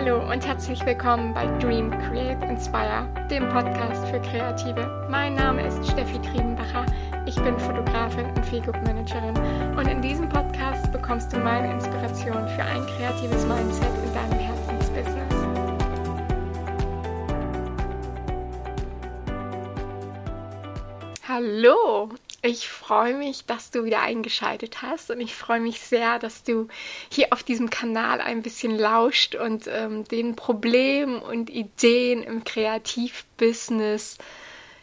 Hallo und herzlich willkommen bei Dream Create Inspire, dem Podcast für Kreative. Mein Name ist Steffi Triebenbacher. Ich bin Fotografin und Feelgood Managerin und in diesem Podcast bekommst du meine Inspiration für ein kreatives Mindset in deinem Herzensbusiness. Hallo, ich freue mich, dass du wieder eingeschaltet hast und ich freue mich sehr, dass du hier auf diesem Kanal ein bisschen lauscht und ähm, den Problemen und Ideen im Kreativbusiness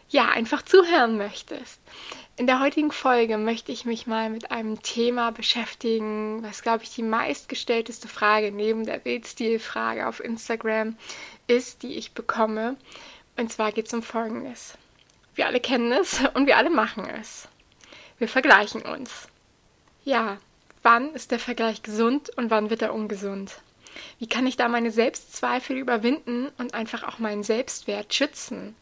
ja einfach zuhören möchtest. In der heutigen Folge möchte ich mich mal mit einem Thema beschäftigen, was glaube ich die meistgestellteste Frage neben der Bildstilfrage auf Instagram ist, die ich bekomme. Und zwar geht es um Folgendes. Wir alle kennen es und wir alle machen es. Wir vergleichen uns. Ja, wann ist der Vergleich gesund und wann wird er ungesund? Wie kann ich da meine Selbstzweifel überwinden und einfach auch meinen Selbstwert schützen?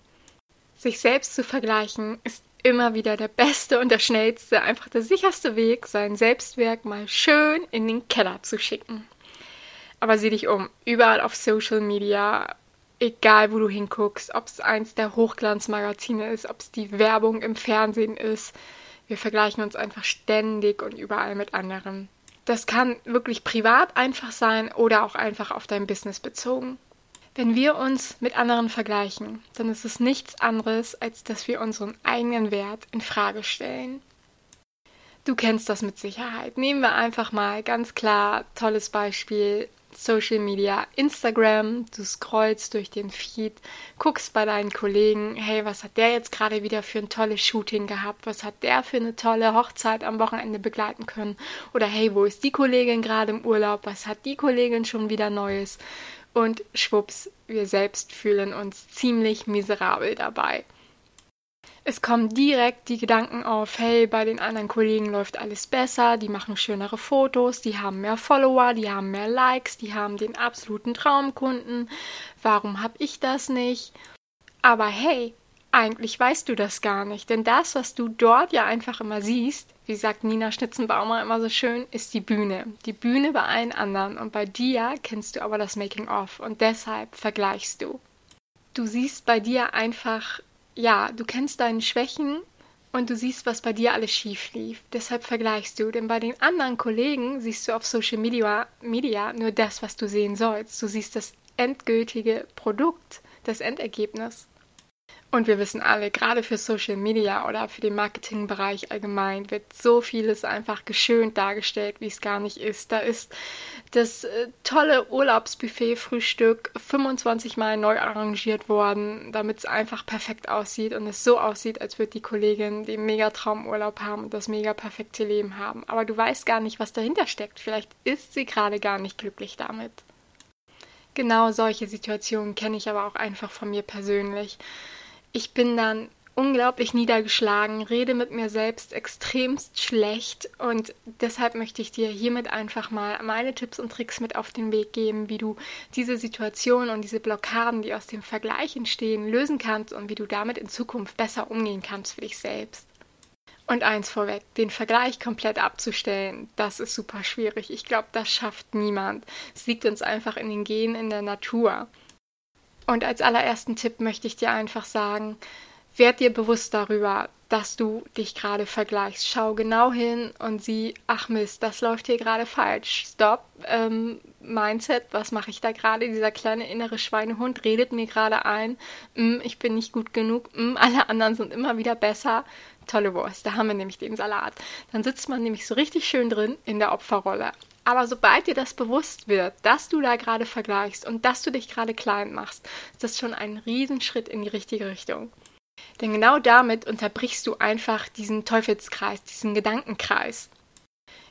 Sich selbst zu vergleichen ist immer wieder der beste und der schnellste, einfach der sicherste Weg, sein Selbstwerk mal schön in den Keller zu schicken. Aber sieh dich um, überall auf Social Media, egal wo du hinguckst, ob es eins der Hochglanzmagazine ist, ob es die Werbung im Fernsehen ist, wir vergleichen uns einfach ständig und überall mit anderen. Das kann wirklich privat einfach sein oder auch einfach auf dein Business bezogen. Wenn wir uns mit anderen vergleichen, dann ist es nichts anderes, als dass wir unseren eigenen Wert in Frage stellen. Du kennst das mit Sicherheit. Nehmen wir einfach mal ganz klar tolles Beispiel Social Media, Instagram, du scrollst durch den Feed, guckst bei deinen Kollegen, hey, was hat der jetzt gerade wieder für ein tolles Shooting gehabt? Was hat der für eine tolle Hochzeit am Wochenende begleiten können? Oder hey, wo ist die Kollegin gerade im Urlaub? Was hat die Kollegin schon wieder Neues? Und schwupps, wir selbst fühlen uns ziemlich miserabel dabei. Es kommen direkt die Gedanken auf, hey, bei den anderen Kollegen läuft alles besser, die machen schönere Fotos, die haben mehr Follower, die haben mehr Likes, die haben den absoluten Traumkunden. Warum habe ich das nicht? Aber hey, eigentlich weißt du das gar nicht, denn das, was du dort ja einfach immer siehst, wie sagt Nina Schnitzenbaumer immer so schön, ist die Bühne. Die Bühne bei allen anderen und bei dir kennst du aber das Making-of und deshalb vergleichst du. Du siehst bei dir einfach ja, du kennst deine Schwächen und du siehst, was bei dir alles schief lief. Deshalb vergleichst du, denn bei den anderen Kollegen siehst du auf Social Media, Media nur das, was du sehen sollst. Du siehst das endgültige Produkt, das Endergebnis. Und wir wissen alle, gerade für Social Media oder für den Marketingbereich allgemein wird so vieles einfach geschönt dargestellt, wie es gar nicht ist. Da ist das äh, tolle Urlaubsbuffet-Frühstück 25 Mal neu arrangiert worden, damit es einfach perfekt aussieht und es so aussieht, als würde die Kollegin den Megatraumurlaub haben und das mega perfekte Leben haben. Aber du weißt gar nicht, was dahinter steckt. Vielleicht ist sie gerade gar nicht glücklich damit. Genau solche Situationen kenne ich aber auch einfach von mir persönlich ich bin dann unglaublich niedergeschlagen, rede mit mir selbst extremst schlecht und deshalb möchte ich dir hiermit einfach mal meine Tipps und Tricks mit auf den Weg geben, wie du diese Situation und diese Blockaden, die aus dem Vergleich entstehen, lösen kannst und wie du damit in Zukunft besser umgehen kannst für dich selbst. Und eins vorweg, den Vergleich komplett abzustellen, das ist super schwierig. Ich glaube, das schafft niemand. Es liegt uns einfach in den Genen in der Natur. Und als allerersten Tipp möchte ich dir einfach sagen, werd dir bewusst darüber, dass du dich gerade vergleichst. Schau genau hin und sieh, ach Mist, das läuft hier gerade falsch. Stopp, ähm, Mindset, was mache ich da gerade? Dieser kleine innere Schweinehund redet mir gerade ein, mm, ich bin nicht gut genug, mm, alle anderen sind immer wieder besser. Tolle Wurst, da haben wir nämlich den Salat. Dann sitzt man nämlich so richtig schön drin in der Opferrolle. Aber sobald dir das bewusst wird, dass du da gerade vergleichst und dass du dich gerade klein machst, ist das schon ein Riesenschritt in die richtige Richtung. Denn genau damit unterbrichst du einfach diesen Teufelskreis, diesen Gedankenkreis.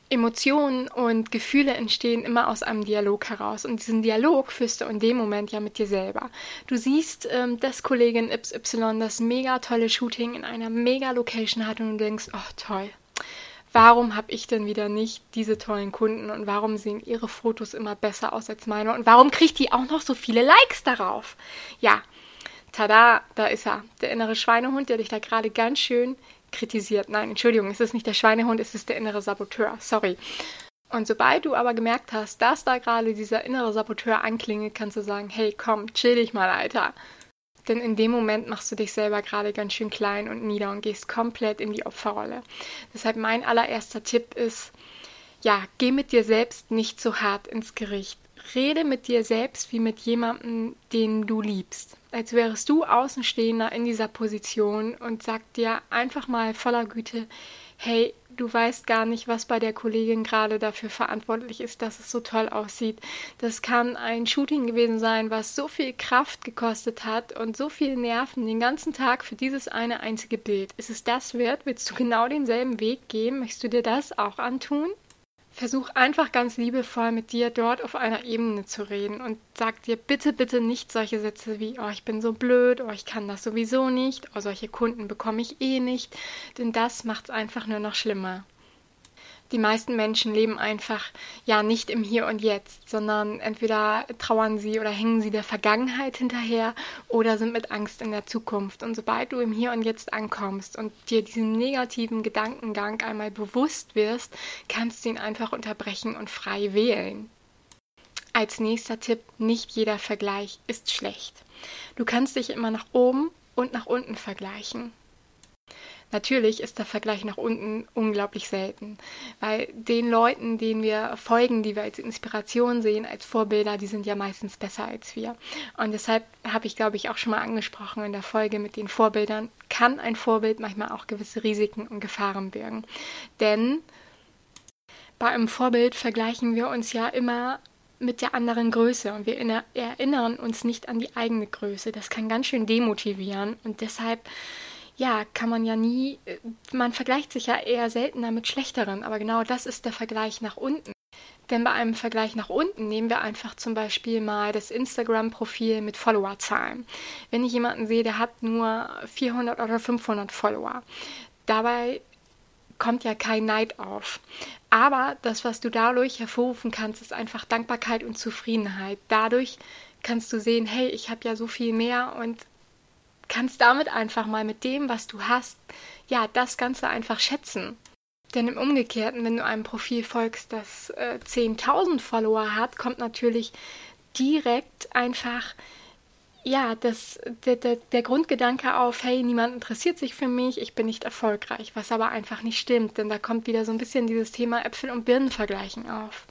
Emotionen und Gefühle entstehen immer aus einem Dialog heraus. Und diesen Dialog führst du in dem Moment ja mit dir selber. Du siehst, ähm, dass Kollegin XY das mega tolle Shooting in einer mega Location hat und du denkst, oh toll, warum habe ich denn wieder nicht diese tollen Kunden und warum sehen ihre Fotos immer besser aus als meine und warum kriegt die auch noch so viele Likes darauf? Ja, tada, da ist er, der innere Schweinehund, der dich da gerade ganz schön kritisiert. Nein, Entschuldigung, es ist nicht der Schweinehund, es ist der innere Saboteur. Sorry. Und sobald du aber gemerkt hast, dass da gerade dieser innere Saboteur anklingelt, kannst du sagen, hey, komm, chill dich mal, Alter. Denn in dem Moment machst du dich selber gerade ganz schön klein und nieder und gehst komplett in die Opferrolle. Deshalb mein allererster Tipp ist, ja, geh mit dir selbst nicht so hart ins Gericht. Rede mit dir selbst wie mit jemandem, den du liebst. Als wärst du Außenstehender in dieser Position und sag dir einfach mal voller Güte, hey, du weißt gar nicht, was bei der Kollegin gerade dafür verantwortlich ist, dass es so toll aussieht. Das kann ein Shooting gewesen sein, was so viel Kraft gekostet hat und so viel Nerven den ganzen Tag für dieses eine einzige Bild. Ist es das wert? Willst du genau denselben Weg gehen? Möchtest du dir das auch antun? Versuch einfach ganz liebevoll mit dir dort auf einer Ebene zu reden und sag dir bitte, bitte nicht solche Sätze wie, oh, ich bin so blöd, oh, ich kann das sowieso nicht, oh, solche Kunden bekomme ich eh nicht, denn das macht es einfach nur noch schlimmer die meisten Menschen leben einfach ja nicht im Hier und Jetzt, sondern entweder trauern sie oder hängen sie der Vergangenheit hinterher oder sind mit Angst in der Zukunft. Und sobald du im Hier und Jetzt ankommst und dir diesen negativen Gedankengang einmal bewusst wirst, kannst du ihn einfach unterbrechen und frei wählen. Als nächster Tipp, nicht jeder Vergleich ist schlecht. Du kannst dich immer nach oben und nach unten vergleichen. Natürlich ist der Vergleich nach unten unglaublich selten, weil den Leuten, denen wir folgen, die wir als Inspiration sehen, als Vorbilder, die sind ja meistens besser als wir. Und deshalb habe ich, glaube ich, auch schon mal angesprochen in der Folge mit den Vorbildern, kann ein Vorbild manchmal auch gewisse Risiken und Gefahren birgen. Denn bei einem Vorbild vergleichen wir uns ja immer mit der anderen Größe und wir erinnern uns nicht an die eigene Größe. Das kann ganz schön demotivieren und deshalb ja, kann man ja nie, äh, man vergleicht sich ja eher seltener mit schlechteren, aber genau das ist der Vergleich nach unten. Denn bei einem Vergleich nach unten nehmen wir einfach zum Beispiel mal das Instagram-Profil mit Followerzahlen. Wenn ich jemanden sehe, der hat nur 400 oder 500 Follower, dabei kommt ja kein Neid auf. Aber das, was du dadurch hervorrufen kannst, ist einfach Dankbarkeit und Zufriedenheit. Dadurch kannst du sehen, hey, ich habe ja so viel mehr und kannst damit einfach mal mit dem, was du hast, ja, das Ganze einfach schätzen. Denn im Umgekehrten, wenn du einem Profil folgst, das äh, 10.000 Follower hat, kommt natürlich direkt einfach ja, das, der, der, der Grundgedanke auf, hey, niemand interessiert sich für mich, ich bin nicht erfolgreich, was aber einfach nicht stimmt, denn da kommt wieder so ein bisschen dieses Thema Äpfel und Birnen vergleichen auf.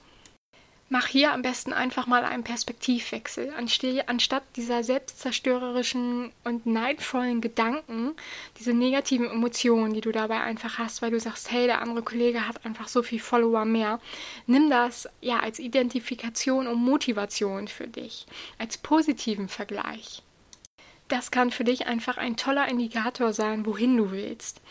Mach hier am besten einfach mal einen Perspektivwechsel. Anstatt dieser selbstzerstörerischen und neidvollen Gedanken, diese negativen Emotionen, die du dabei einfach hast, weil du sagst, hey, der andere Kollege hat einfach so viel Follower mehr, nimm das ja als Identifikation und Motivation für dich, als positiven Vergleich. Das kann für dich einfach ein toller Indikator sein, wohin du willst.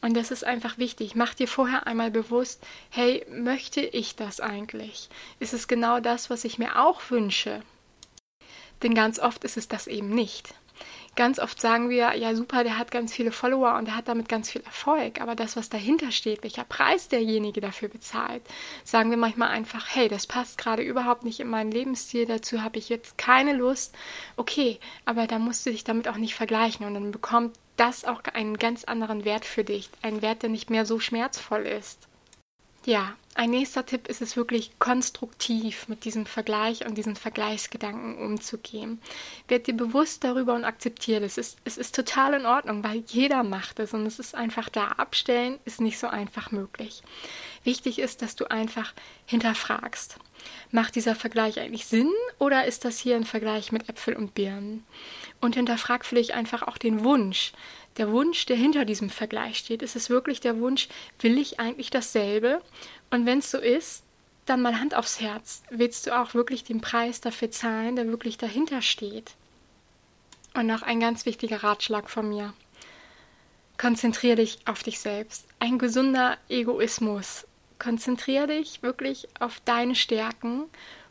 Und das ist einfach wichtig. Mach dir vorher einmal bewusst, hey, möchte ich das eigentlich? Ist es genau das, was ich mir auch wünsche? Denn ganz oft ist es das eben nicht. Ganz oft sagen wir, ja super, der hat ganz viele Follower und der hat damit ganz viel Erfolg. Aber das, was dahinter steht, welcher Preis derjenige dafür bezahlt, sagen wir manchmal einfach, hey, das passt gerade überhaupt nicht in meinen Lebensstil, dazu habe ich jetzt keine Lust. Okay, aber da musst du dich damit auch nicht vergleichen und dann bekommt das auch einen ganz anderen Wert für dich, einen Wert, der nicht mehr so schmerzvoll ist. Ja, ein nächster Tipp ist es wirklich konstruktiv mit diesem Vergleich und diesen Vergleichsgedanken umzugehen. Werd dir bewusst darüber und akzeptiere es. Ist, es ist total in Ordnung, weil jeder macht es und es ist einfach da. Abstellen ist nicht so einfach möglich. Wichtig ist, dass du einfach hinterfragst. Macht dieser Vergleich eigentlich Sinn oder ist das hier ein Vergleich mit Äpfel und Birnen? Und hinterfrag vielleicht einfach auch den Wunsch. Der Wunsch, der hinter diesem Vergleich steht. Ist es wirklich der Wunsch, will ich eigentlich dasselbe? Und wenn es so ist, dann mal Hand aufs Herz. Willst du auch wirklich den Preis dafür zahlen, der wirklich dahinter steht? Und noch ein ganz wichtiger Ratschlag von mir. Konzentriere dich auf dich selbst. Ein gesunder Egoismus. Konzentriere dich wirklich auf deine Stärken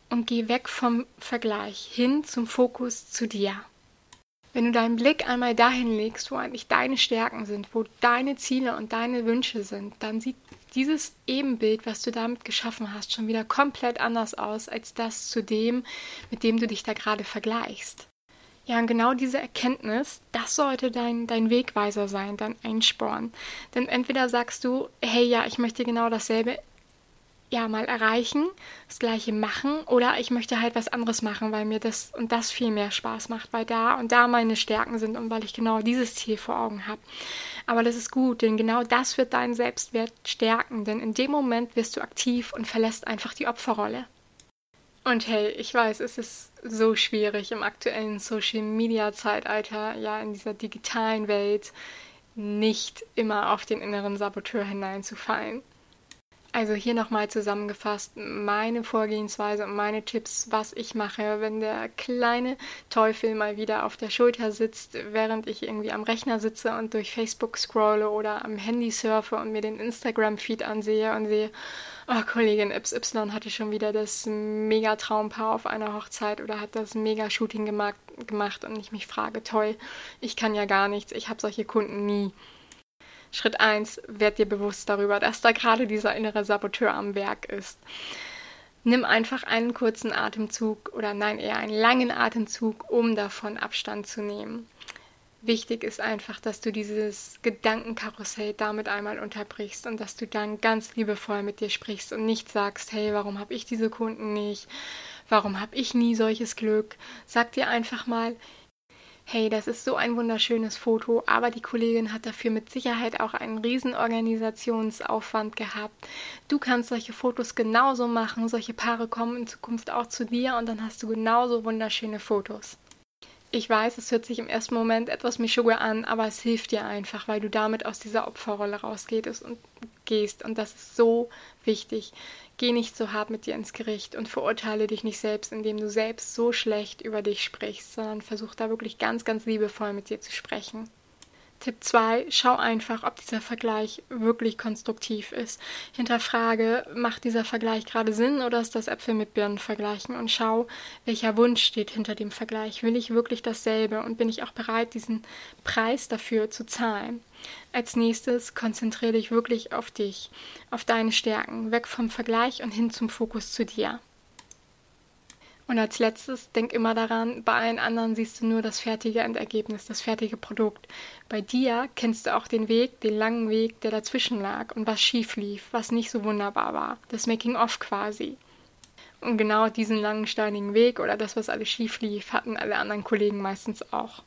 und geh weg vom Vergleich hin zum Fokus zu dir. Wenn du deinen Blick einmal dahin legst, wo eigentlich deine Stärken sind, wo deine Ziele und deine Wünsche sind, dann sieht dieses Ebenbild, was du damit geschaffen hast, schon wieder komplett anders aus als das zu dem, mit dem du dich da gerade vergleichst. Ja, und genau diese Erkenntnis, das sollte dein, dein Wegweiser sein, dein Einsporn. Denn entweder sagst du, hey, ja, ich möchte genau dasselbe ja mal erreichen, das gleiche machen oder ich möchte halt was anderes machen, weil mir das und das viel mehr Spaß macht, weil da und da meine Stärken sind und weil ich genau dieses Ziel vor Augen habe. Aber das ist gut, denn genau das wird deinen Selbstwert stärken, denn in dem Moment wirst du aktiv und verlässt einfach die Opferrolle. Und hey, ich weiß, es ist so schwierig im aktuellen Social Media Zeitalter, ja, in dieser digitalen Welt, nicht immer auf den inneren Saboteur hineinzufallen. Also hier nochmal zusammengefasst meine Vorgehensweise und meine Tipps, was ich mache, wenn der kleine Teufel mal wieder auf der Schulter sitzt, während ich irgendwie am Rechner sitze und durch Facebook scrolle oder am Handy surfe und mir den Instagram-Feed ansehe und sehe, oh, Kollegin XY hatte schon wieder das Mega-Traumpaar auf einer Hochzeit oder hat das Mega-Shooting gemacht und ich mich frage, toll, ich kann ja gar nichts, ich habe solche Kunden nie. Schritt 1, werd dir bewusst darüber, dass da gerade dieser innere Saboteur am Werk ist. Nimm einfach einen kurzen Atemzug oder nein, eher einen langen Atemzug, um davon Abstand zu nehmen. Wichtig ist einfach, dass du dieses Gedankenkarussell damit einmal unterbrichst und dass du dann ganz liebevoll mit dir sprichst und nicht sagst, hey, warum habe ich diese Kunden nicht? Warum habe ich nie solches Glück? Sag dir einfach mal, hey, das ist so ein wunderschönes Foto, aber die Kollegin hat dafür mit Sicherheit auch einen riesen Organisationsaufwand gehabt. Du kannst solche Fotos genauso machen, solche Paare kommen in Zukunft auch zu dir und dann hast du genauso wunderschöne Fotos. Ich weiß, es hört sich im ersten Moment etwas mischuge an, aber es hilft dir einfach, weil du damit aus dieser Opferrolle rausgehst und gehst. Und das ist so wichtig. Geh nicht so hart mit dir ins Gericht und verurteile dich nicht selbst, indem du selbst so schlecht über dich sprichst, sondern versuch da wirklich ganz, ganz liebevoll mit dir zu sprechen. Tipp 2, schau einfach, ob dieser Vergleich wirklich konstruktiv ist. Hinterfrage, macht dieser Vergleich gerade Sinn oder ist das Äpfel mit Birnen vergleichen? Und schau, welcher Wunsch steht hinter dem Vergleich. Will ich wirklich dasselbe und bin ich auch bereit, diesen Preis dafür zu zahlen? Als nächstes konzentriere dich wirklich auf dich, auf deine Stärken, weg vom Vergleich und hin zum Fokus zu dir. Und als letztes, denk immer daran, bei allen anderen siehst du nur das fertige Endergebnis, das fertige Produkt. Bei dir kennst du auch den Weg, den langen Weg, der dazwischen lag und was schief lief, was nicht so wunderbar war. Das Making-of quasi. Und genau diesen langen steinigen Weg oder das, was alles schief lief, hatten alle anderen Kollegen meistens auch.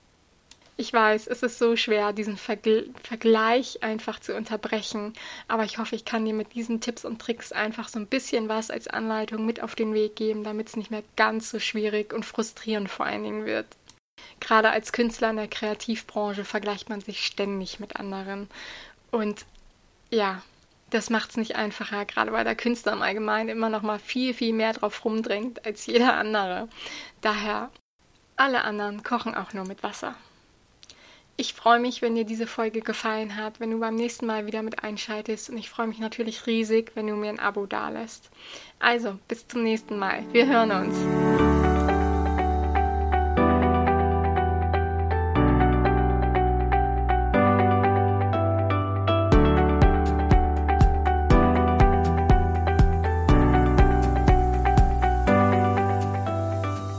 Ich weiß, es ist so schwer, diesen Vergl Vergleich einfach zu unterbrechen, aber ich hoffe, ich kann dir mit diesen Tipps und Tricks einfach so ein bisschen was als Anleitung mit auf den Weg geben, damit es nicht mehr ganz so schwierig und frustrierend vor allen Dingen wird. Gerade als Künstler in der Kreativbranche vergleicht man sich ständig mit anderen. Und ja, das macht es nicht einfacher, gerade weil der Künstler im Allgemeinen immer noch mal viel, viel mehr drauf rumdrängt als jeder andere. Daher, alle anderen kochen auch nur mit Wasser. Ich freue mich, wenn dir diese Folge gefallen hat, wenn du beim nächsten Mal wieder mit einschaltest und ich freue mich natürlich riesig, wenn du mir ein Abo dalässt. Also, bis zum nächsten Mal. Wir hören uns.